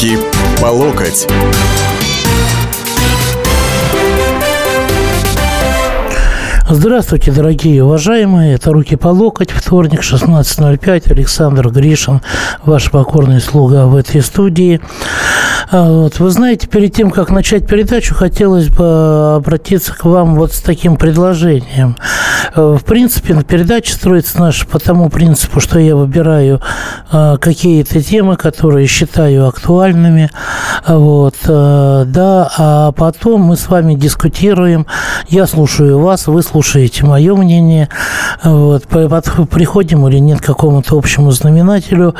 Руки по локоть. Здравствуйте, дорогие уважаемые. Это «Руки по локоть». Вторник, 16.05. Александр Гришин, ваш покорный слуга в этой студии. А, вот. Вы знаете, перед тем, как начать передачу, хотелось бы обратиться к вам вот с таким предложением. Э, в принципе, передача строится наша по тому принципу, что я выбираю а, какие-то темы, которые считаю актуальными. Вот. Да, а потом мы с вами дискутируем. Я слушаю вас, вы слушаете мое мнение, вот, приходим или нет к какому-то общему знаменателю.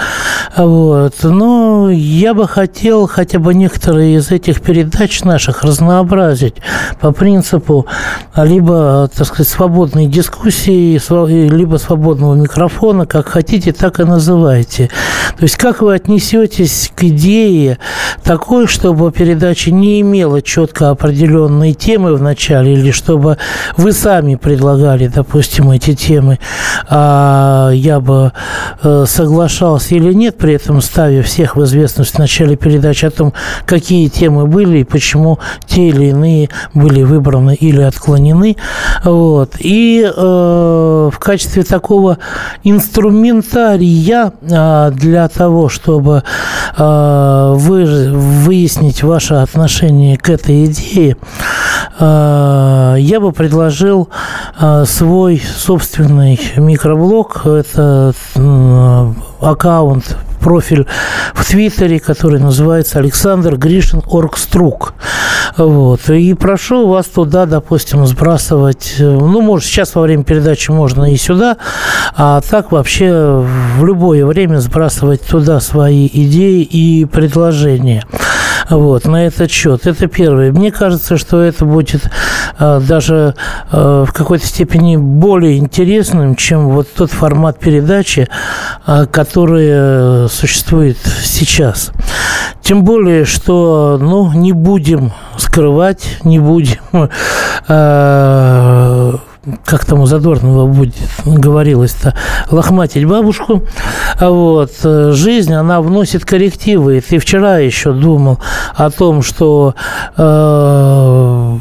Вот. Но я бы хотел хотя бы некоторые из этих передач наших разнообразить по принципу либо, так сказать, свободной дискуссии, либо свободного микрофона, как хотите, так и называйте. То есть как вы отнесетесь к идее такой, чтобы передача не имела четко определенной темы в начале, или чтобы вы сами сами предлагали, допустим, эти темы, а я бы э, соглашался или нет, при этом ставя всех в известность в начале передачи о том, какие темы были и почему те или иные были выбраны или отклонены. Вот. И э, в качестве такого инструментария э, для того, чтобы э, вы, выяснить ваше отношение к этой идее, э, я бы предложил а, свой собственный микроблог. Это аккаунт профиль в Твиттере, который называется Александр Гришин Оргструк. Вот. И прошу вас туда, допустим, сбрасывать, ну, может, сейчас во время передачи можно и сюда, а так вообще в любое время сбрасывать туда свои идеи и предложения. Вот, на этот счет. Это первое. Мне кажется, что это будет э, даже э, в какой-то степени более интересным, чем вот тот формат передачи, э, который существует сейчас. Тем более, что, ну, не будем скрывать, не будем э, как там у Задорнова будет, говорилось-то, лохматить бабушку. А вот, э, жизнь, она вносит коррективы. Ты вчера еще думал о том, что э,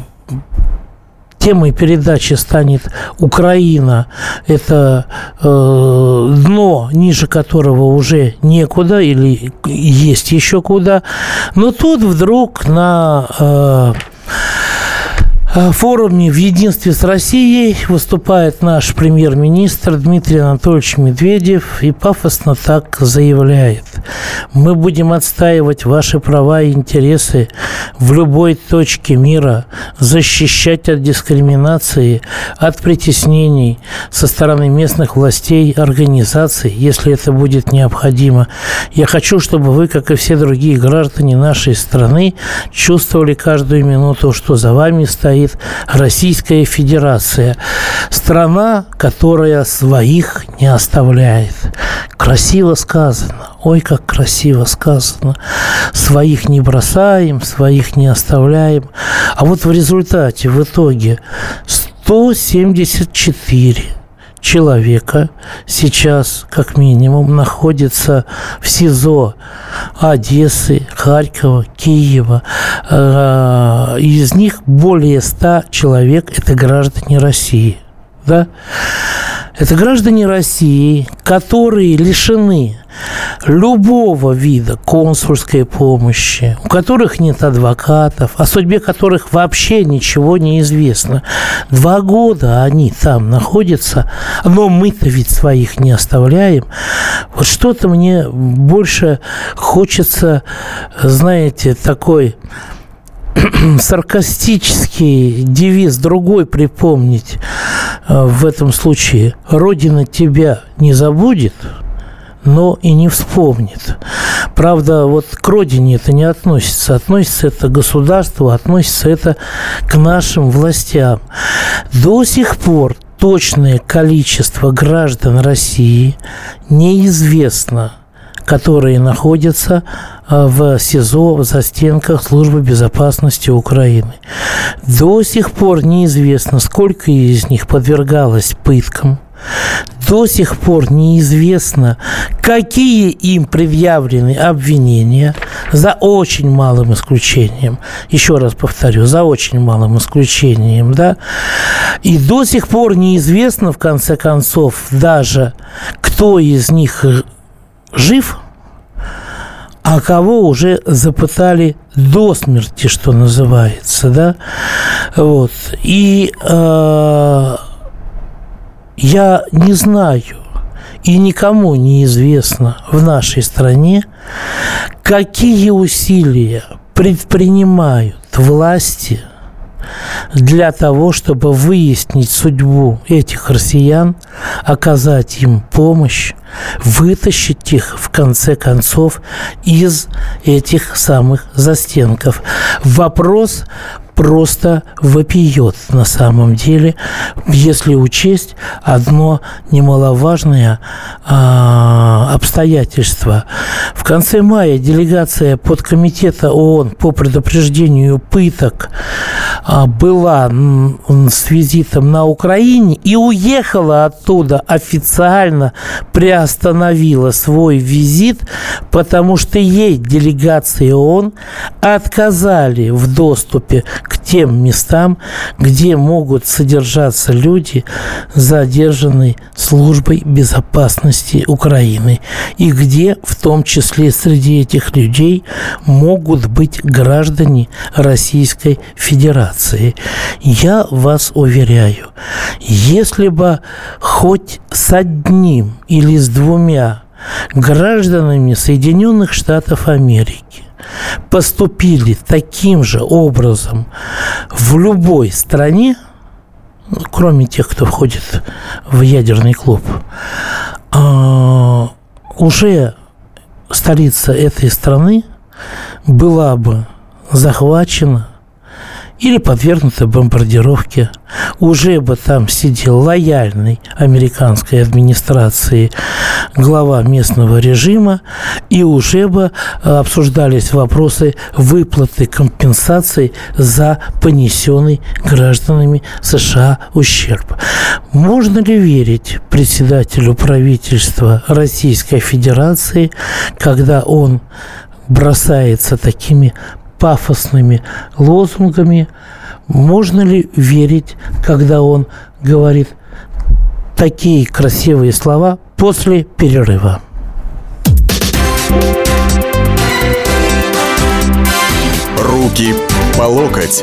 темой передачи станет Украина. Это э, дно, ниже которого уже некуда или есть еще куда. Но тут вдруг на Э, форуме в единстве с Россией выступает наш премьер-министр Дмитрий Анатольевич Медведев и пафосно так заявляет. Мы будем отстаивать ваши права и интересы в любой точке мира, защищать от дискриминации, от притеснений со стороны местных властей, организаций, если это будет необходимо. Я хочу, чтобы вы, как и все другие граждане нашей страны, чувствовали каждую минуту, что за вами стоит стоит Российская Федерация. Страна, которая своих не оставляет. Красиво сказано. Ой, как красиво сказано. Своих не бросаем, своих не оставляем. А вот в результате, в итоге 174 человека сейчас, как минимум, находится в СИЗО Одессы, Харькова, Киева. Э, из них более 100 человек – это граждане России. Да? Это граждане России, которые лишены любого вида консульской помощи, у которых нет адвокатов, о судьбе которых вообще ничего не известно. Два года они там находятся, но мы-то ведь своих не оставляем. Вот что-то мне больше хочется, знаете, такой саркастический девиз другой припомнить в этом случае. Родина тебя не забудет, но и не вспомнит. Правда, вот к родине это не относится. Относится это к государству, относится это к нашим властям. До сих пор точное количество граждан России неизвестно – которые находятся а, в СИЗО в застенках Службы безопасности Украины. До сих пор неизвестно, сколько из них подвергалось пыткам – до сих пор неизвестно, какие им предъявлены обвинения, за очень малым исключением. Еще раз повторю, за очень малым исключением, да. И до сих пор неизвестно, в конце концов, даже кто из них жив, а кого уже запытали до смерти, что называется, да, вот. И э, я не знаю, и никому не известно в нашей стране, какие усилия предпринимают власти для того, чтобы выяснить судьбу этих россиян, оказать им помощь, вытащить их, в конце концов, из этих самых застенков. Вопрос просто вопиет на самом деле, если учесть одно немаловажное а, обстоятельство. В конце мая делегация подкомитета ООН по предупреждению пыток а, была с визитом на Украине и уехала оттуда официально, приостановила свой визит, потому что ей делегации ООН отказали в доступе к тем местам, где могут содержаться люди, задержанные службой безопасности Украины, и где в том числе среди этих людей могут быть граждане Российской Федерации. Я вас уверяю, если бы хоть с одним или с двумя гражданами Соединенных Штатов Америки поступили таким же образом в любой стране, кроме тех, кто входит в ядерный клуб, а, уже столица этой страны была бы захвачена или подвергнуты бомбардировке. Уже бы там сидел лояльный американской администрации глава местного режима, и уже бы э, обсуждались вопросы выплаты компенсаций за понесенный гражданами США ущерб. Можно ли верить председателю правительства Российской Федерации, когда он бросается такими пафосными лозунгами. Можно ли верить, когда он говорит такие красивые слова после перерыва? Руки по локоть.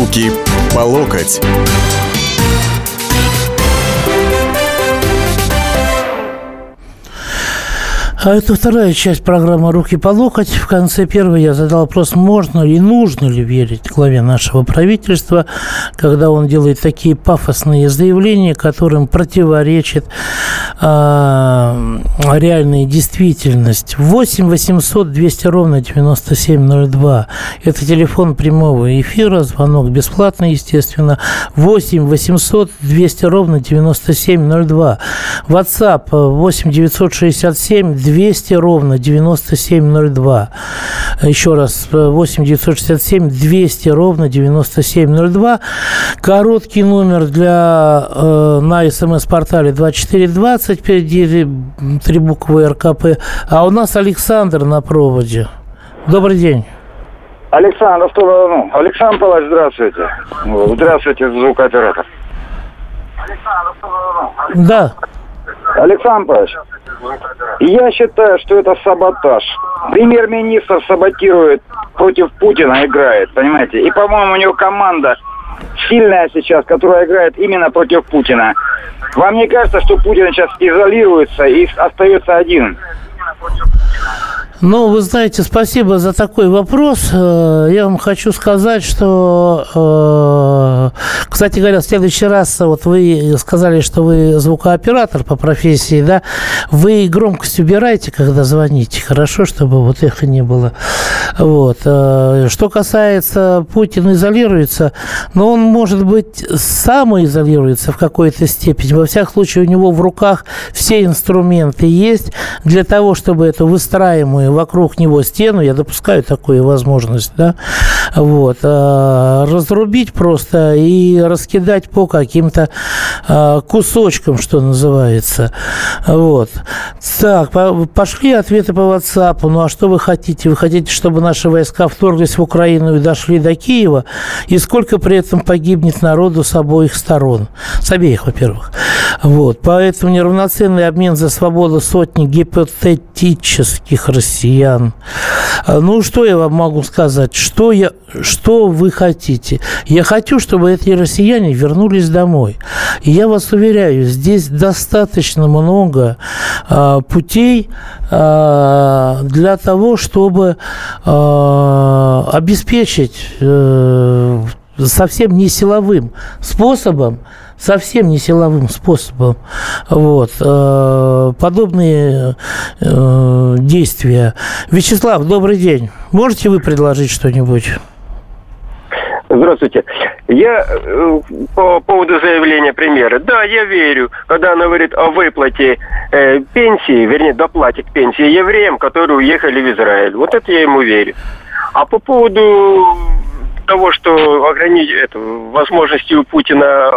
Руки по локоть. А это вторая часть программы «Руки по локоть». В конце первой я задал вопрос, можно ли, нужно ли верить главе нашего правительства, когда он делает такие пафосные заявления, которым противоречит реальная действительность. 8 800 200 ровно 9702. Это телефон прямого эфира, звонок бесплатный, естественно. 8 800 200 ровно 9702. WhatsApp 8 967 200 ровно 9702. Еще раз, 8 967 200 ровно 9702. Короткий номер для, э, на смс-портале 2420, впереди три буквы РКП. А у нас Александр на проводе. Добрый день. Александр, что, ну, Александр Павлович, здравствуйте. Здравствуйте, звукооператор. Да. Александр Павлович, я считаю, что это саботаж. Премьер-министр саботирует против Путина, играет, понимаете? И, по-моему, у него команда сильная сейчас, которая играет именно против Путина. Вам не кажется, что Путин сейчас изолируется и остается один? Ну, вы знаете, спасибо за такой вопрос. Э, я вам хочу сказать, что, э, кстати говоря, в следующий раз, вот вы сказали, что вы звукооператор по профессии, да? Вы громкость убирайте, когда звоните, хорошо, чтобы вот эхо не было. Вот. Э, что касается Путина изолируется, но он, может быть, самоизолируется в какой-то степени. Во всяком случае, у него в руках все инструменты есть для того, чтобы эту выстраиваемую вокруг него стену, я допускаю такую возможность, да, вот, э, разрубить просто и раскидать по каким-то э, кусочкам, что называется. Вот. Так, пошли ответы по WhatsApp. Ну, а что вы хотите? Вы хотите, чтобы наши войска вторглись в Украину и дошли до Киева? И сколько при этом погибнет народу с обоих сторон? С обеих, во-первых. Вот. Поэтому неравноценный обмен за свободу сотни гипотетических россиян. А, ну, что я вам могу сказать? Что, я, что вы хотите? Я хочу, чтобы эти россияне вернулись домой. И я вас уверяю, здесь достаточно много э, путей э, для того, чтобы э, обеспечить э, совсем не силовым способом совсем не силовым способом. Вот. Э, подобные э, действия. Вячеслав, добрый день. Можете вы предложить что-нибудь? Здравствуйте. Я э, по поводу заявления премьера. Да, я верю, когда она говорит о выплате э, пенсии, вернее, доплате к пенсии евреям, которые уехали в Израиль. Вот это я ему верю. А по поводу того, что ограничить возможности у Путина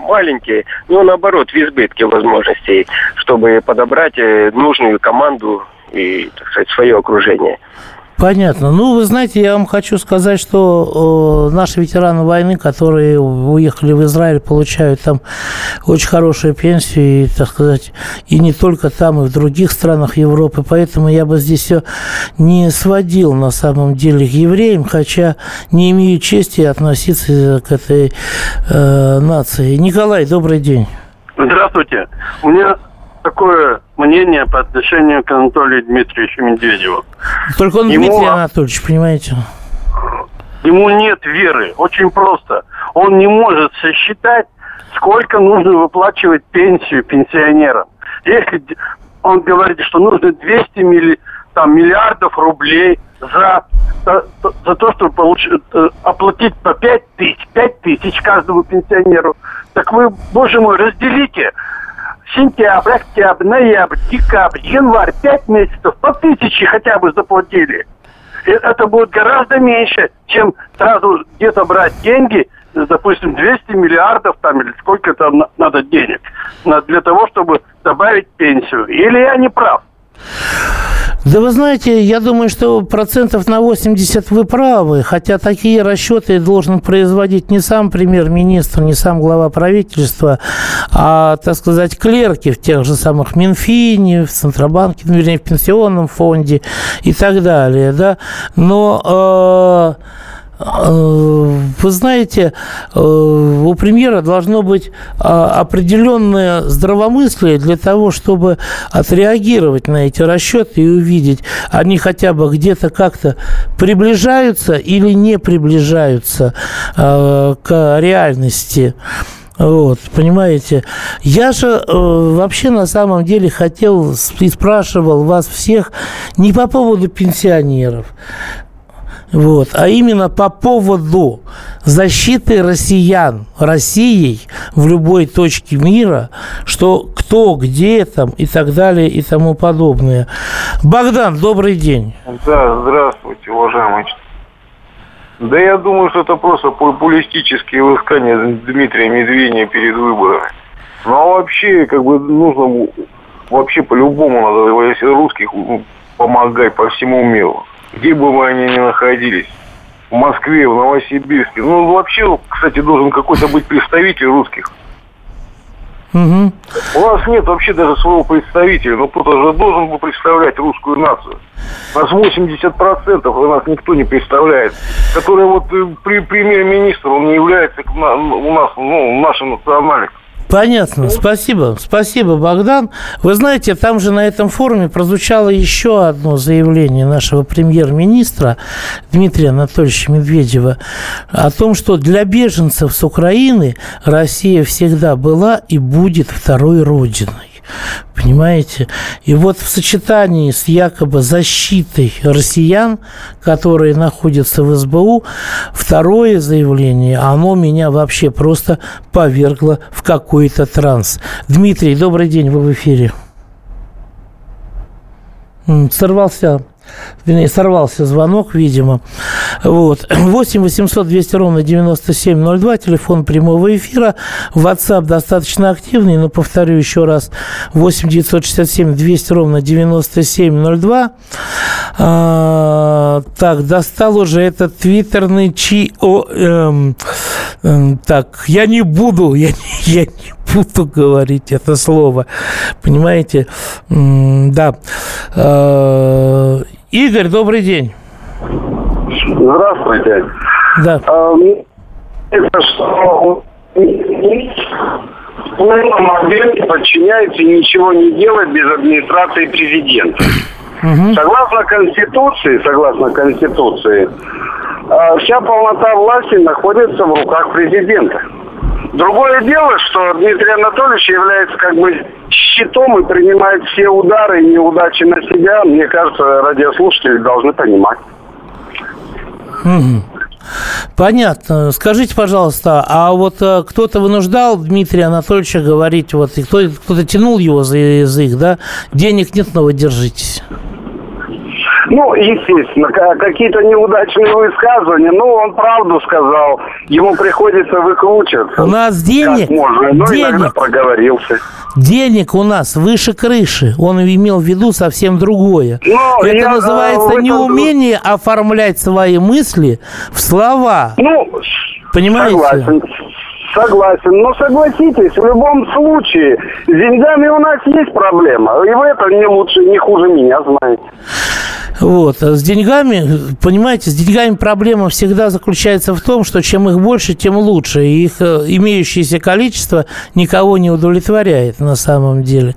маленькие, но наоборот в избытке возможностей, чтобы подобрать э, нужную команду и, так сказать, свое окружение. Понятно. Ну, вы знаете, я вам хочу сказать, что э, наши ветераны войны, которые уехали в Израиль, получают там очень хорошую пенсию, и, так сказать, и не только там, и в других странах Европы. Поэтому я бы здесь все не сводил на самом деле к евреям, хотя не имею чести относиться к этой э, нации. Николай, добрый день. Здравствуйте. У меня такое мнение по отношению к Анатолию Дмитриевичу Медведеву. Только он Ему... Дмитрий Анатольевич, понимаете? Ему нет веры. Очень просто. Он не может сосчитать, сколько нужно выплачивать пенсию пенсионерам. Если он говорит, что нужно 200 милли, там, миллиардов рублей за, за, за то, чтобы получ, э, оплатить по 5 тысяч, 5 тысяч каждому пенсионеру, так вы, боже мой, разделите сентябрь, октябрь, ноябрь, декабрь, январь, пять месяцев по тысяче хотя бы заплатили. Это будет гораздо меньше, чем сразу где-то брать деньги, допустим, 200 миллиардов там или сколько там надо денег для того, чтобы добавить пенсию. Или я не прав? Да вы знаете, я думаю, что процентов на 80 вы правы, хотя такие расчеты должен производить не сам премьер-министр, не сам глава правительства, а, так сказать, клерки в тех же самых Минфине, в Центробанке, ну, вернее, в Пенсионном фонде и так далее, да. Но э, вы знаете, э, у премьера должно быть а, определенное здравомыслие для того, чтобы отреагировать на эти расчеты и увидеть, они хотя бы где-то как-то приближаются или не приближаются э, к реальности. Вот, понимаете? Я же э, вообще на самом деле хотел и спрашивал вас всех не по поводу пенсионеров. Вот. А именно по поводу защиты россиян Россией в любой точке мира, что кто, где там и так далее и тому подобное. Богдан, добрый день. Да, здравствуйте, уважаемый. Да я думаю, что это просто популистические высказания Дмитрия Медведева перед выборами. Ну а вообще, как бы нужно вообще по-любому надо, русских помогать по всему миру где бы мы они ни находились, в Москве, в Новосибирске. Ну, вообще, кстати, должен какой-то быть представитель русских. Угу. У нас нет вообще даже своего представителя, но кто-то же должен был представлять русскую нацию. У нас 80% у нас никто не представляет. Который вот э, при, премьер-министр, он не является у нас, ну, нашим национальным. Понятно, спасибо. Спасибо, Богдан. Вы знаете, там же на этом форуме прозвучало еще одно заявление нашего премьер-министра Дмитрия Анатольевича Медведева о том, что для беженцев с Украины Россия всегда была и будет второй родиной. Понимаете? И вот в сочетании с якобы защитой россиян, которые находятся в СБУ, второе заявление, оно меня вообще просто повергло в какой-то транс. Дмитрий, добрый день, вы в эфире. Сорвался вернее, сорвался звонок, видимо. Вот. 8 800 200 ровно 9702, телефон прямого эфира. WhatsApp достаточно активный, но повторю еще раз. 8 967 200 ровно 9702. А, так, достал уже этот твиттерный чи... О, эм, эм, так, я не буду, я, я не буду говорить это слово. Понимаете? Да. А, Игорь, добрый день. Здравствуйте. Да. А, это что модель подчиняется и ничего не делает без администрации президента. Угу. Согласно Конституции, согласно Конституции, а, вся полнота власти находится в руках президента. Другое дело, что Дмитрий Анатольевич является как бы щитом и принимает все удары и неудачи на себя. Мне кажется, радиослушатели должны понимать. Понятно. Скажите, пожалуйста, а вот э, кто-то вынуждал Дмитрия Анатольевича говорить, вот, кто-то тянул его за язык, да? Денег нет, но вы держитесь. Ну, естественно, какие-то неудачные высказывания. Ну, он правду сказал. Ему приходится выкручиваться. У нас денег... Как можно. Ну, денег, иногда проговорился. Денег у нас выше крыши. Он имел в виду совсем другое. Но Это я, называется а, неумение оформлять свои мысли в слова. Ну, Понимаете? Согласен. Согласен. Но согласитесь, в любом случае, с деньгами у нас есть проблема. И вы это не лучше, не хуже меня знаете. Вот. А с деньгами, понимаете, с деньгами проблема всегда заключается в том, что чем их больше, тем лучше. И их э, имеющееся количество никого не удовлетворяет на самом деле.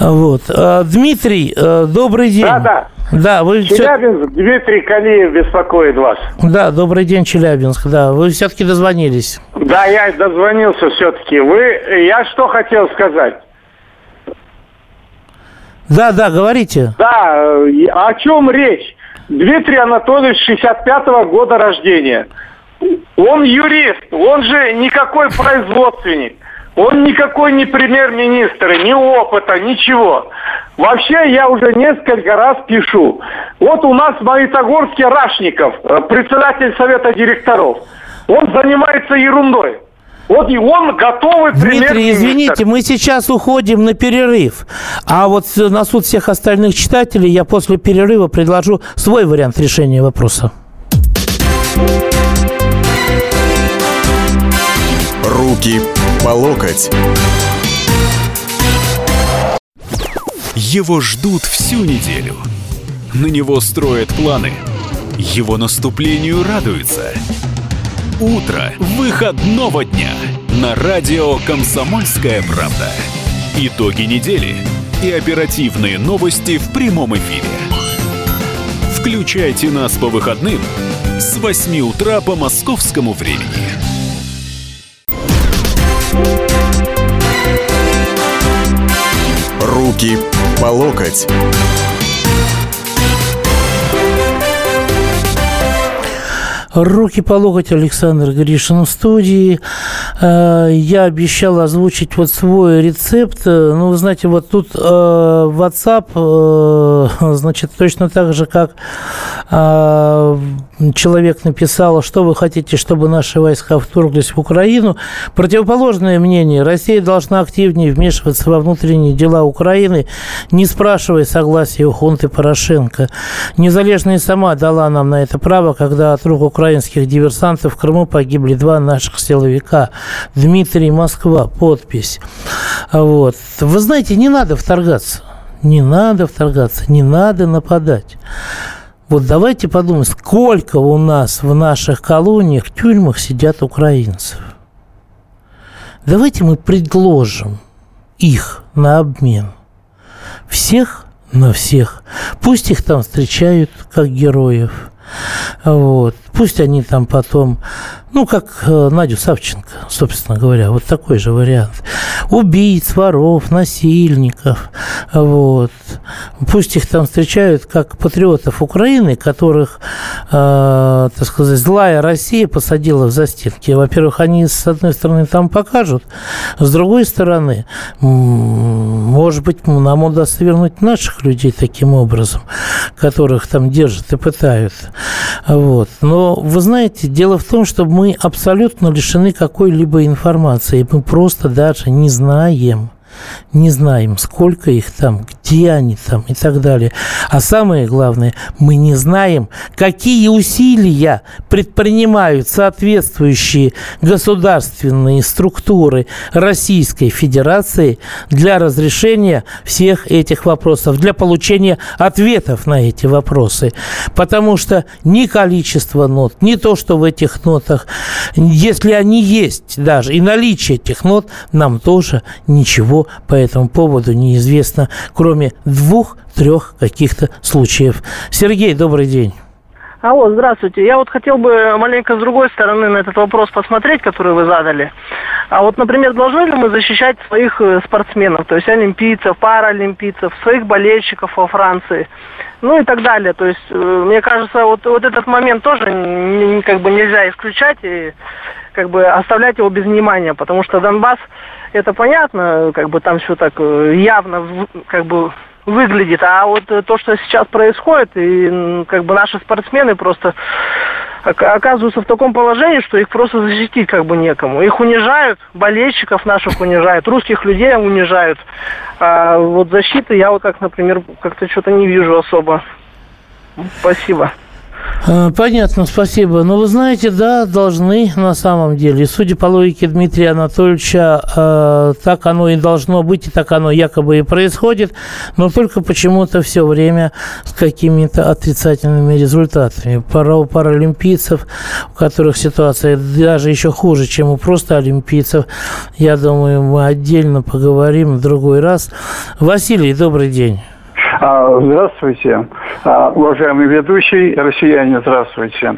Вот. А, Дмитрий, э, добрый день. Да, да. Да, вы Челябинск. Дмитрий Калиев беспокоит вас. Да, добрый день, Челябинск. Да, вы все-таки дозвонились. Да, я дозвонился все-таки. Вы, я что хотел сказать? Да, да, говорите. Да, э, о чем речь? Дмитрий Анатольевич 65-го года рождения. Он юрист, он же никакой производственник. Он никакой не премьер-министр, ни опыта, ничего. Вообще, я уже несколько раз пишу. Вот у нас в Магнитогорске Рашников, э, председатель совета директоров. Он занимается ерундой. Вот и он готовый Дмитрий, извините, мы сейчас уходим на перерыв. А вот на суд всех остальных читателей я после перерыва предложу свой вариант решения вопроса. Руки по локоть. Его ждут всю неделю. На него строят планы. Его наступлению радуются. Утро выходного дня на радио «Комсомольская правда». Итоги недели и оперативные новости в прямом эфире. Включайте нас по выходным с 8 утра по московскому времени. Руки по локоть. Руки по локоть Александр Гришин в студии. Э, я обещал озвучить вот свой рецепт. Ну, вы знаете, вот тут э, WhatsApp, э, значит, точно так же, как человек написал, что вы хотите, чтобы наши войска вторглись в Украину. Противоположное мнение. Россия должна активнее вмешиваться во внутренние дела Украины, не спрашивая согласия у хунты Порошенко. Незалежная сама дала нам на это право, когда от рук украинских диверсантов в Крыму погибли два наших силовика. Дмитрий Москва, подпись. Вот. Вы знаете, не надо вторгаться. Не надо вторгаться, не надо нападать. Вот давайте подумаем, сколько у нас в наших колониях, тюрьмах сидят украинцев. давайте мы предложим их на обмен. Всех на всех. Пусть их там встречают как героев. Вот. Пусть они там потом, ну, как э, Надю Савченко, собственно говоря, вот такой же вариант. Убийц, воров, насильников, вот. Пусть их там встречают как патриотов Украины, которых, э, так сказать, злая Россия посадила в застенки. Во-первых, они, с одной стороны, там покажут, с другой стороны, может быть, нам удастся вернуть наших людей таким образом, которых там держат и пытают. Вот. Но вы знаете, дело в том, что мы абсолютно лишены какой-либо информации. Мы просто даже не знаем, не знаем, сколько их там, где они там и так далее. А самое главное, мы не знаем, какие усилия предпринимают соответствующие государственные структуры Российской Федерации для разрешения всех этих вопросов, для получения ответов на эти вопросы. Потому что ни количество нот, ни то, что в этих нотах, если они есть даже, и наличие этих нот, нам тоже ничего по этому поводу неизвестно, кроме двух-трех каких-то случаев. Сергей, добрый день. Алло, здравствуйте. Я вот хотел бы маленько с другой стороны на этот вопрос посмотреть, который вы задали. А вот, например, должны ли мы защищать своих э, спортсменов, то есть олимпийцев, паралимпийцев, своих болельщиков во Франции, ну и так далее. То есть, э, мне кажется, вот, вот этот момент тоже как бы нельзя исключать и как бы оставлять его без внимания, потому что Донбасс это понятно, как бы там все так э, явно как бы выглядит. А вот э, то, что сейчас происходит, и как бы наши спортсмены просто оказываются в таком положении, что их просто защитить как бы некому. Их унижают, болельщиков наших унижают, русских людей унижают. А вот защиты я вот как, например, как-то что-то не вижу особо. Спасибо. Э, понятно, спасибо. Но вы знаете, да, должны на самом деле. Судя по логике Дмитрия Анатольевича, э, так оно и должно быть, и так оно якобы и происходит, но только почему-то все время с какими-то отрицательными результатами. Пара у паралимпийцев, у которых ситуация даже еще хуже, чем у просто олимпийцев, я думаю, мы отдельно поговорим в другой раз. Василий, добрый день. А, здравствуйте, а, уважаемый ведущий, россияне, здравствуйте.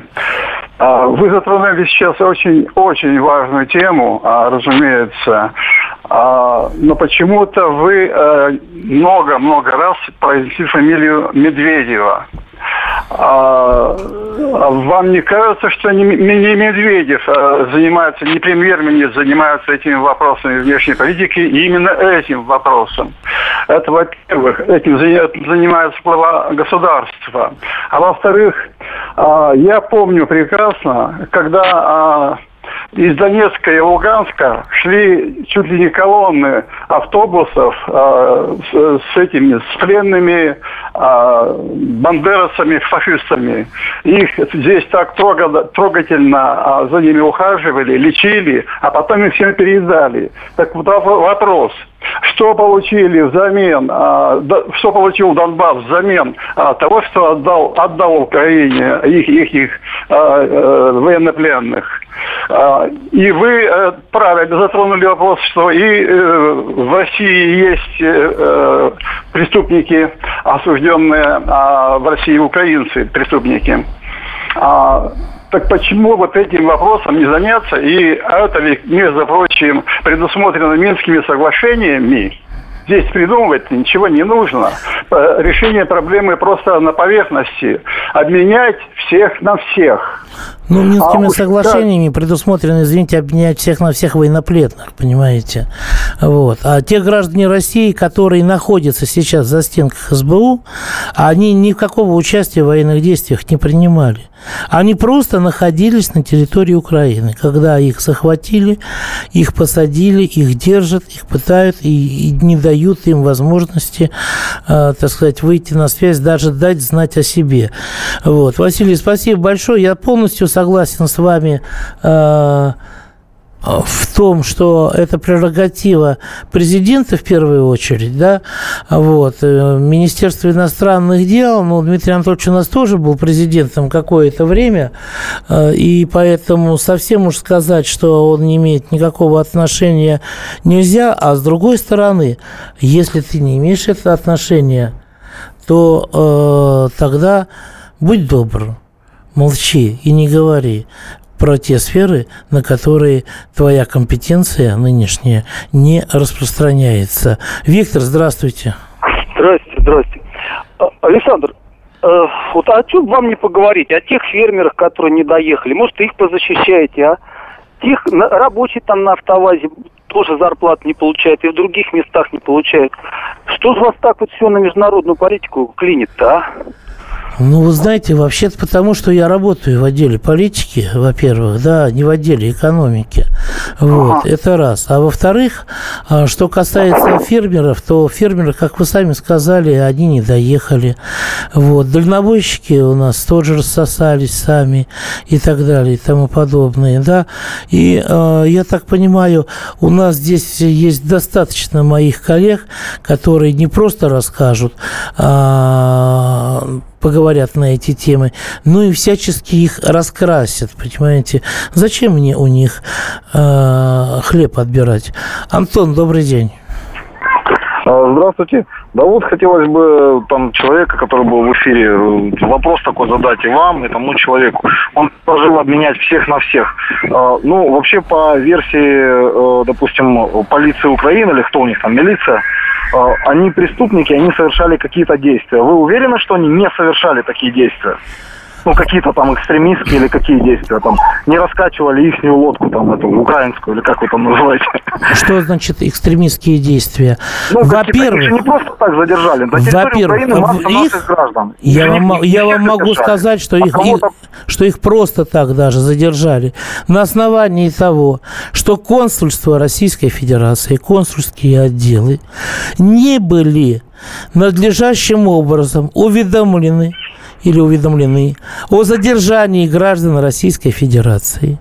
А, вы затронули сейчас очень-очень важную тему, разумеется, но почему-то вы много-много раз произнесли фамилию Медведева. А, а вам не кажется, что не, Медведев а занимается, не премьер-министр занимается этими вопросами внешней политики, и именно этим вопросом? Это, во-первых, этим занимается глава государства. А во-вторых, а, я помню прекрасно, когда из Донецка и Луганска шли чуть ли не колонны автобусов э, с, с этими с пленными э, бандерасами, фашистами. Их здесь так трогательно э, за ними ухаживали, лечили, а потом их всем передали. Так вот вопрос – что получили взамен, а, что получил Донбасс взамен а, того, что отдал, отдал Украине их, их, их а, э, военнопленных. И вы э, правильно затронули вопрос, что и э, в России есть преступники, осужденные в России украинцы, преступники. Так почему вот этим вопросом не заняться? И это ведь, между прочим, предусмотрено Минскими соглашениями. Здесь придумывать ничего не нужно. Решение проблемы просто на поверхности. Обменять всех на всех. Ну, Минскими а соглашениями да. предусмотрено, извините, обменять всех на всех военнопленных, понимаете? Вот. А те граждане России, которые находятся сейчас за стенках СБУ, они никакого участия в военных действиях не принимали. Они просто находились на территории Украины. Когда их захватили, их посадили, их держат, их пытают и, и не дают им возможности, э, так сказать, выйти на связь, даже дать знать о себе. Вот. Василий, спасибо большое. Я полностью согласен с вами. Э, в том, что это прерогатива президента в первую очередь, да, вот, э, Министерство иностранных дел, ну, Дмитрий Анатольевич у нас тоже был президентом какое-то время, э, и поэтому совсем уж сказать, что он не имеет никакого отношения нельзя, а с другой стороны, если ты не имеешь это отношения, то э, тогда будь добр, молчи и не говори про те сферы, на которые твоя компетенция нынешняя не распространяется. Виктор, здравствуйте. Здравствуйте, здравствуйте. А, Александр, э, вот о чем вам не поговорить? О тех фермерах, которые не доехали. Может, их позащищаете, а? Тех на, рабочие там на автовазе тоже зарплат не получают, и в других местах не получают. Что же вас так вот все на международную политику клинит-то, а? Ну, вы знаете, вообще-то потому, что я работаю в отделе политики, во-первых, да, не в отделе экономики. Вот, ага. это раз. А во-вторых, а, что касается фермеров, то фермеры, как вы сами сказали, они не доехали. Вот, дальнобойщики у нас тоже рассосались сами и так далее и тому подобное, да. И э, я так понимаю, у нас здесь есть достаточно моих коллег, которые не просто расскажут, а поговорят на эти темы, ну и всячески их раскрасят, понимаете? Зачем мне у них э, хлеб отбирать? Антон, добрый день. А, здравствуйте. Да вот хотелось бы там человека, который был в эфире, вопрос такой задать и вам, и тому человеку. Он предложил обменять всех на всех. А, ну, вообще по версии, э, допустим, полиции Украины, или кто у них там, милиция, а, они преступники, они совершали какие-то действия. Вы уверены, что они не совершали такие действия? Ну, какие-то там экстремистские или какие действия там, не раскачивали их лодку там, эту, украинскую, или как вы там называете. Что значит экстремистские действия? Ну, во-первых... Их не просто так задержали, на территории Украины их, граждан. Я вам, я вам могу задержали. сказать, что а их, их, что их просто так даже задержали. На основании того, что консульство Российской Федерации, консульские отделы не были надлежащим образом уведомлены или уведомлены о задержании граждан Российской Федерации.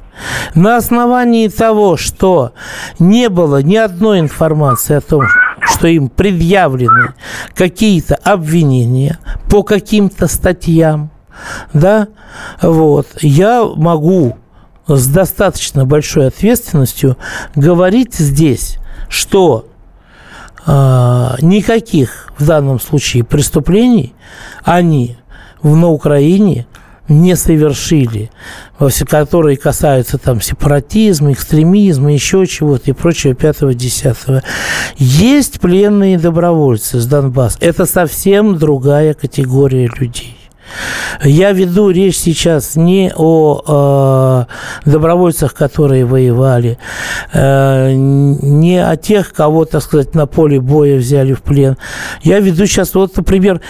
На основании того, что не было ни одной информации о том, что им предъявлены какие-то обвинения по каким-то статьям, да, вот, я могу с достаточно большой ответственностью говорить здесь, что э, никаких в данном случае преступлений они на Украине не совершили, которые касаются там сепаратизма, экстремизма, еще чего-то и прочего, пятого, десятого. Есть пленные добровольцы с Донбасса. Это совсем другая категория людей. Я веду речь сейчас не о э, добровольцах, которые воевали, э, не о тех, кого, так сказать, на поле боя взяли в плен. Я веду сейчас, вот, например,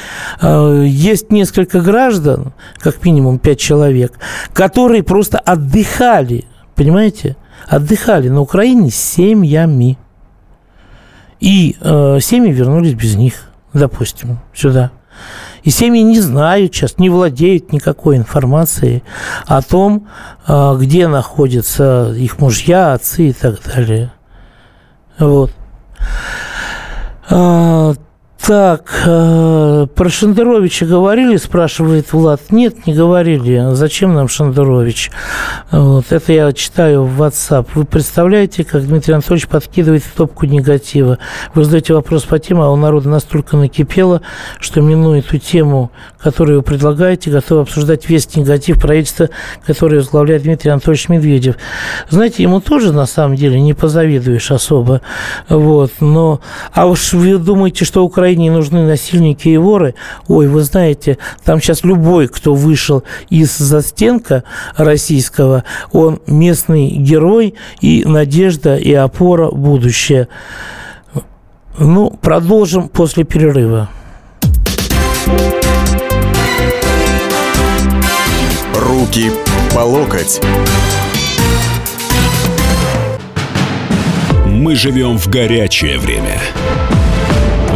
э, есть несколько граждан, как минимум пять человек, которые просто отдыхали, понимаете, отдыхали на Украине с семьями. И э, семьи вернулись без них, допустим, сюда. И семьи не знают сейчас, не владеют никакой информацией о том, а, где находятся их мужья, отцы и так далее. Вот. Так, э, про Шендеровича говорили, спрашивает Влад. Нет, не говорили. Зачем нам Шендерович? Вот, это я читаю в WhatsApp. Вы представляете, как Дмитрий Анатольевич подкидывает в топку негатива? Вы задаете вопрос по теме, а у народа настолько накипело, что минуя эту тему, которую вы предлагаете, готовы обсуждать весь негатив правительства, которое возглавляет Дмитрий Анатольевич Медведев. Знаете, ему тоже, на самом деле, не позавидуешь особо. Вот, но... А уж вы думаете, что Украина Украине нужны насильники и воры, ой, вы знаете, там сейчас любой, кто вышел из застенка российского, он местный герой и надежда и опора будущее. Ну, продолжим после перерыва. Руки по локоть. Мы живем в горячее время –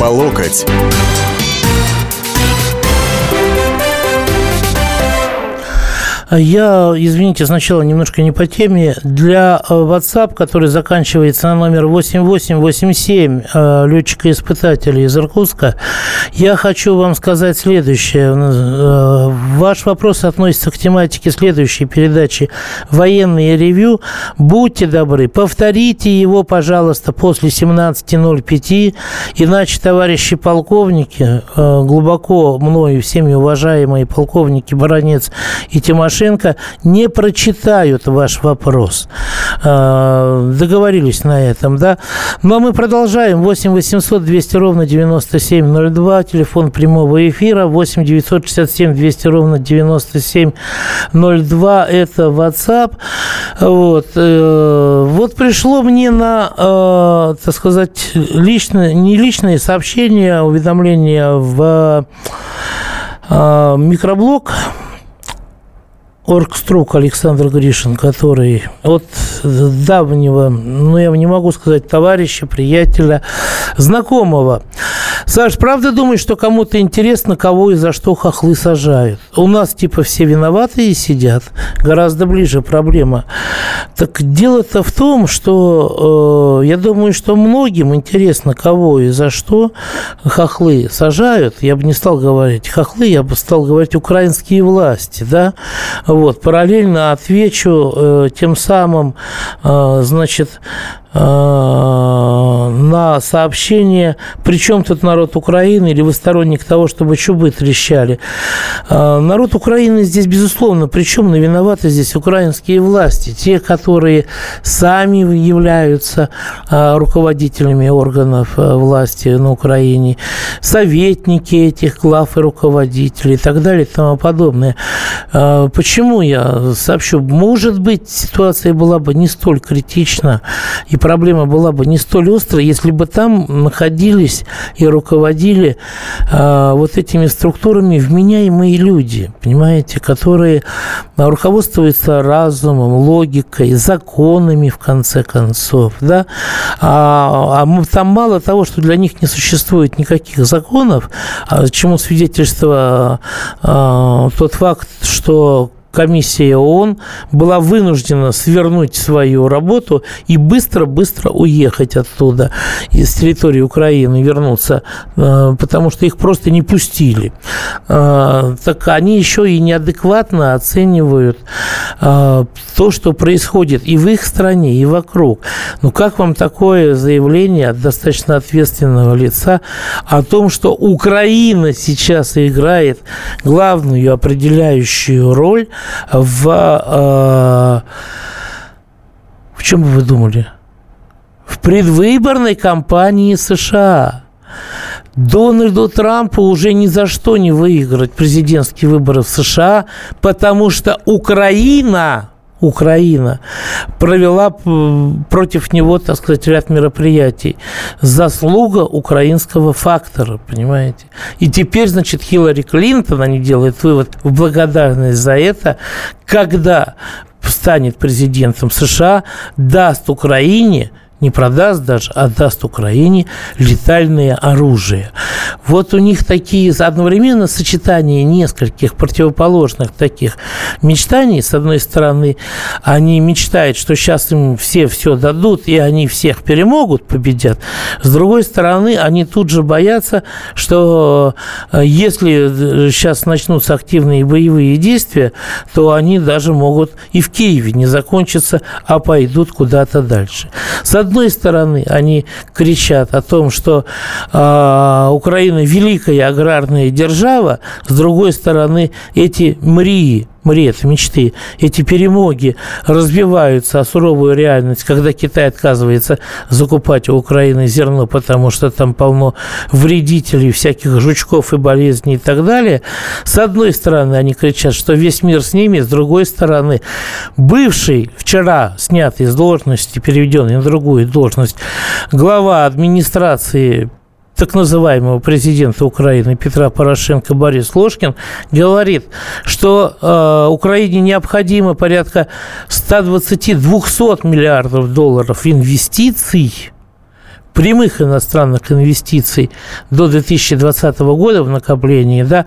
По локоть. Я, извините, сначала немножко не по теме. Для э, WhatsApp, который заканчивается на номер 8887 э, летчика-испытателя из Иркутска, я хочу вам сказать следующее. Э, ваш вопрос относится к тематике следующей передачи «Военные ревью». Будьте добры, повторите его, пожалуйста, после 17.05, иначе, товарищи полковники, глубоко мною всеми уважаемые полковники Баранец и Тимошенко, Порошенко не прочитают ваш вопрос. А, договорились на этом, да? Ну, а мы продолжаем. 8 800 200 ровно 9702, телефон прямого эфира, 8 967 200 ровно 9702, это WhatsApp. Вот, э, вот пришло мне на, э, так сказать, личное, не личные сообщения, уведомления в э, микроблог оргструк Александр Гришин, который от давнего, ну, я не могу сказать, товарища, приятеля, знакомого. Саш, правда думаешь, что кому-то интересно, кого и за что хохлы сажают? У нас типа все виноватые сидят, гораздо ближе проблема. Так дело-то в том, что э, я думаю, что многим интересно, кого и за что хохлы сажают. Я бы не стал говорить хохлы, я бы стал говорить украинские власти, да, вот, параллельно отвечу э, тем самым, э, значит, на сообщение, причем тут народ Украины, или вы сторонник того, чтобы чубы трещали. Э, народ Украины здесь, безусловно, причем виноваты здесь украинские власти, те, которые сами являются э, руководителями органов власти на Украине, советники этих глав и руководителей и так далее и тому подобное. Почему я сообщу? Может быть, ситуация была бы не столь критична, и проблема была бы не столь острая, если бы там находились и руководили э, вот этими структурами вменяемые люди, понимаете, которые руководствуются разумом, логикой, законами, в конце концов, да, а, а там мало того, что для них не существует никаких законов, а чему свидетельство а, тот факт, что комиссия ООН была вынуждена свернуть свою работу и быстро-быстро уехать оттуда, из территории Украины, вернуться, э, потому что их просто не пустили. Э, так они еще и неадекватно оценивают э, то, что происходит и в их стране, и вокруг. Ну, как вам такое заявление от достаточно ответственного лица о том, что Украина сейчас играет главную определяющую роль в... Э, в чем вы думали? В предвыборной кампании США. Дональду Трампу уже ни за что не выиграть президентские выборы в США, потому что Украина Украина провела против него, так сказать, ряд мероприятий. Заслуга украинского фактора, понимаете? И теперь, значит, Хиллари Клинтон, они делают вывод в благодарность за это, когда станет президентом США, даст Украине не продаст даже, а даст Украине летальное оружие. Вот у них такие одновременно сочетание нескольких противоположных таких мечтаний. С одной стороны, они мечтают, что сейчас им все все дадут, и они всех перемогут, победят. С другой стороны, они тут же боятся, что э, если сейчас начнутся активные боевые действия, то они даже могут и в Киеве не закончиться, а пойдут куда-то дальше. С одной стороны, они кричат о том, что э, Украина великая аграрная держава, с другой стороны, эти мрии бред, мечты. Эти перемоги разбиваются о суровую реальность, когда Китай отказывается закупать у Украины зерно, потому что там полно вредителей, всяких жучков и болезней и так далее. С одной стороны, они кричат, что весь мир с ними, с другой стороны, бывший вчера снятый с должности, переведенный на другую должность, глава администрации так называемого президента Украины Петра Порошенко Борис Ложкин говорит, что э, Украине необходимо порядка 120-200 миллиардов долларов инвестиций прямых иностранных инвестиций до 2020 года в накоплении, да,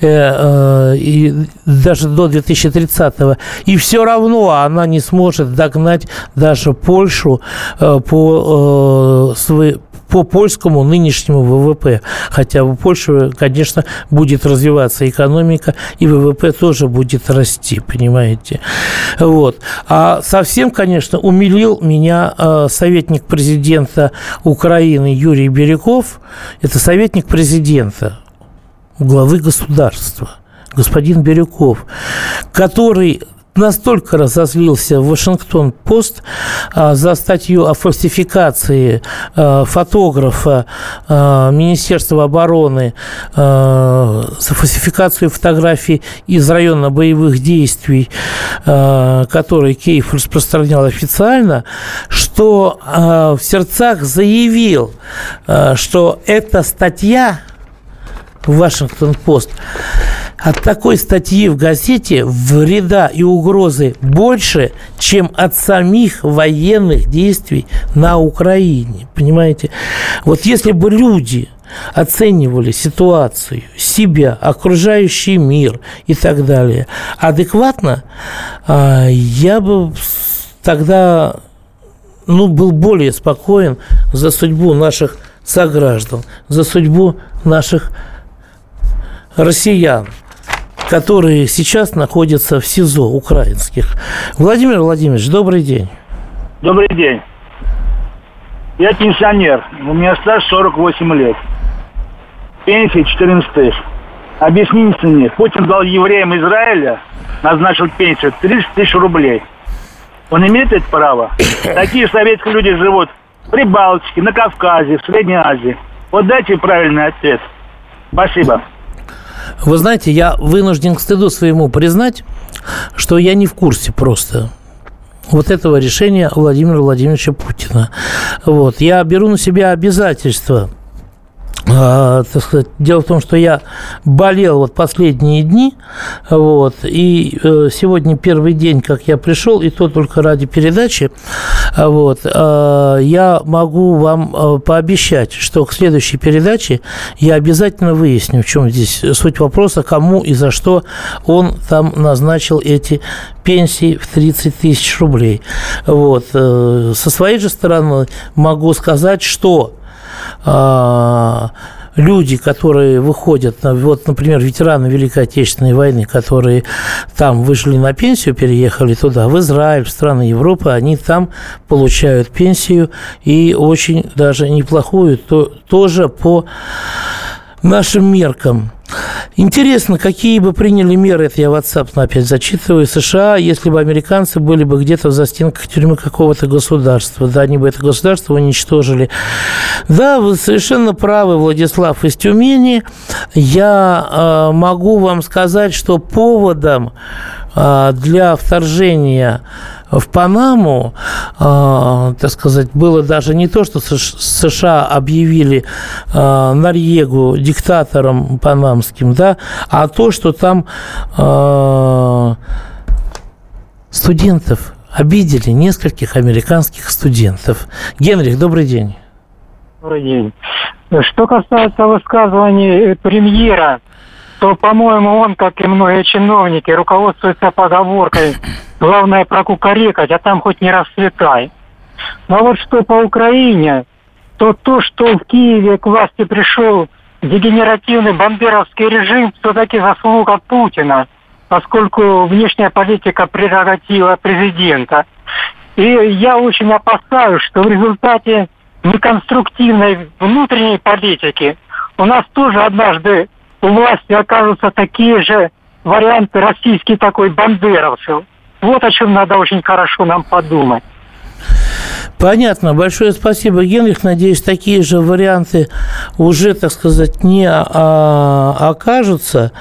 э, э, и даже до 2030, и все равно она не сможет догнать даже Польшу э, по, э, по польскому нынешнему ВВП. Хотя в Польше, конечно, будет развиваться экономика, и ВВП тоже будет расти, понимаете. Вот. А совсем, конечно, умилил меня э, советник президента Украины Юрий Бирюков. Это советник президента, главы государства господин Бирюков, который настолько разозлился Вашингтон-Пост а, за статью о фальсификации а, фотографа а, Министерства обороны за фальсификацию фотографий из района боевых действий, которые Киев распространял официально, что в сердцах заявил, что эта статья Вашингтон-Пост от такой статьи в газете вреда и угрозы больше, чем от самих военных действий на Украине. Понимаете? Вот если бы люди оценивали ситуацию, себя, окружающий мир и так далее адекватно, а, я бы тогда ну, был более спокоен за судьбу наших сограждан, за судьбу наших россиян которые сейчас находятся в СИЗО украинских. Владимир Владимирович, добрый день. Добрый день. Я пенсионер. У меня стаж 48 лет. Пенсия 14 тысяч. Объясните мне, Путин дал евреям Израиля, назначил пенсию 30 тысяч рублей. Он имеет это право? Такие советские люди живут в Прибалтике, на Кавказе, в Средней Азии. Вот дайте правильный ответ. Спасибо. Вы знаете, я вынужден к стыду своему признать, что я не в курсе просто вот этого решения Владимира Владимировича Путина. Вот. Я беру на себя а, так сказать, дело в том, что я болел вот последние дни, вот, и э, сегодня первый день, как я пришел, и то только ради передачи, вот, э, я могу вам э, пообещать, что к следующей передаче я обязательно выясню, в чем здесь суть вопроса, кому и за что он там назначил эти пенсии в 30 тысяч рублей. Вот. Со своей же стороны могу сказать, что а, люди, которые выходят, вот, например, ветераны Великой Отечественной войны, которые там вышли на пенсию, переехали туда, в Израиль, в страны Европы, они там получают пенсию и очень даже неплохую, то, тоже по нашим меркам. Интересно, какие бы приняли меры, это я WhatsApp опять зачитываю, США, если бы американцы были бы где-то в застенках тюрьмы какого-то государства, да, они бы это государство уничтожили. Да, вы совершенно правы, Владислав из Тюмени. Я э, могу вам сказать, что поводом для вторжения в Панаму, э, так сказать, было даже не то, что США объявили э, Норьегу диктатором панамским, да, а то, что там студентов обидели, нескольких американских студентов. Генрих, добрый день. Добрый день. Что касается высказываний премьера, то, по-моему, он, как и многие чиновники, руководствуется поговоркой Главное прокукарекать, а там хоть не расцветай. Но вот что по Украине, то то, что в Киеве к власти пришел дегенеративный бандеровский режим, все-таки заслуга Путина, поскольку внешняя политика прерогатива президента. И я очень опасаюсь, что в результате неконструктивной внутренней политики у нас тоже однажды у власти окажутся такие же вариант российский такой бандеровцев. Вот о чем надо очень хорошо нам подумать. Понятно. Большое спасибо, Генрих. Надеюсь, такие же варианты уже, так сказать, не а, окажутся.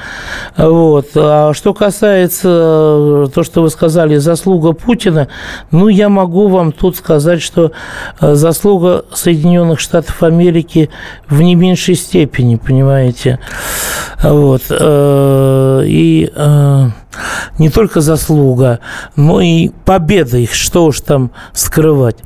Вот. А что касается то, что вы сказали, заслуга Путина, ну, я могу вам тут сказать, что э, заслуга Соединенных Штатов Америки в не меньшей степени, понимаете. Вот. Э, и э, не только заслуга, но и победа их, что уж там скрывать.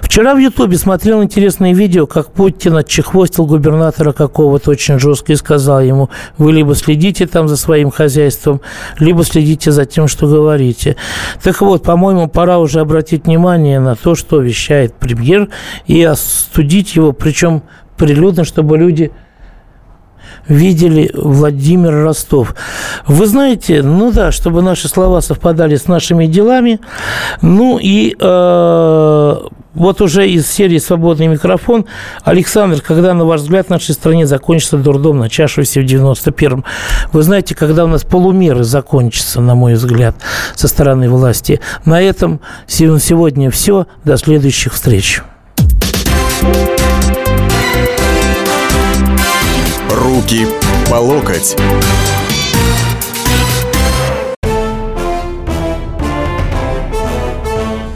Вчера в Ютубе смотрел интересное видео, как Путин отчехвостил губернатора какого-то очень жестко и сказал ему, вы либо следите там за своим хозяйством, либо следите за тем, что говорите. Так вот, по-моему, пора уже обратить внимание на то, что вещает премьер, и остудить его, причем прилюдно, чтобы люди видели Владимир Ростов. Вы знаете, ну да, чтобы наши слова совпадали с нашими делами. Ну и э, вот уже из серии «Свободный микрофон». Александр, когда, на ваш взгляд, в нашей стране закончится дурдом, начавшийся в 91-м? Вы знаете, когда у нас полумеры закончатся, на мой взгляд, со стороны власти. На этом сегодня все. До следующих встреч. Руки по локоть.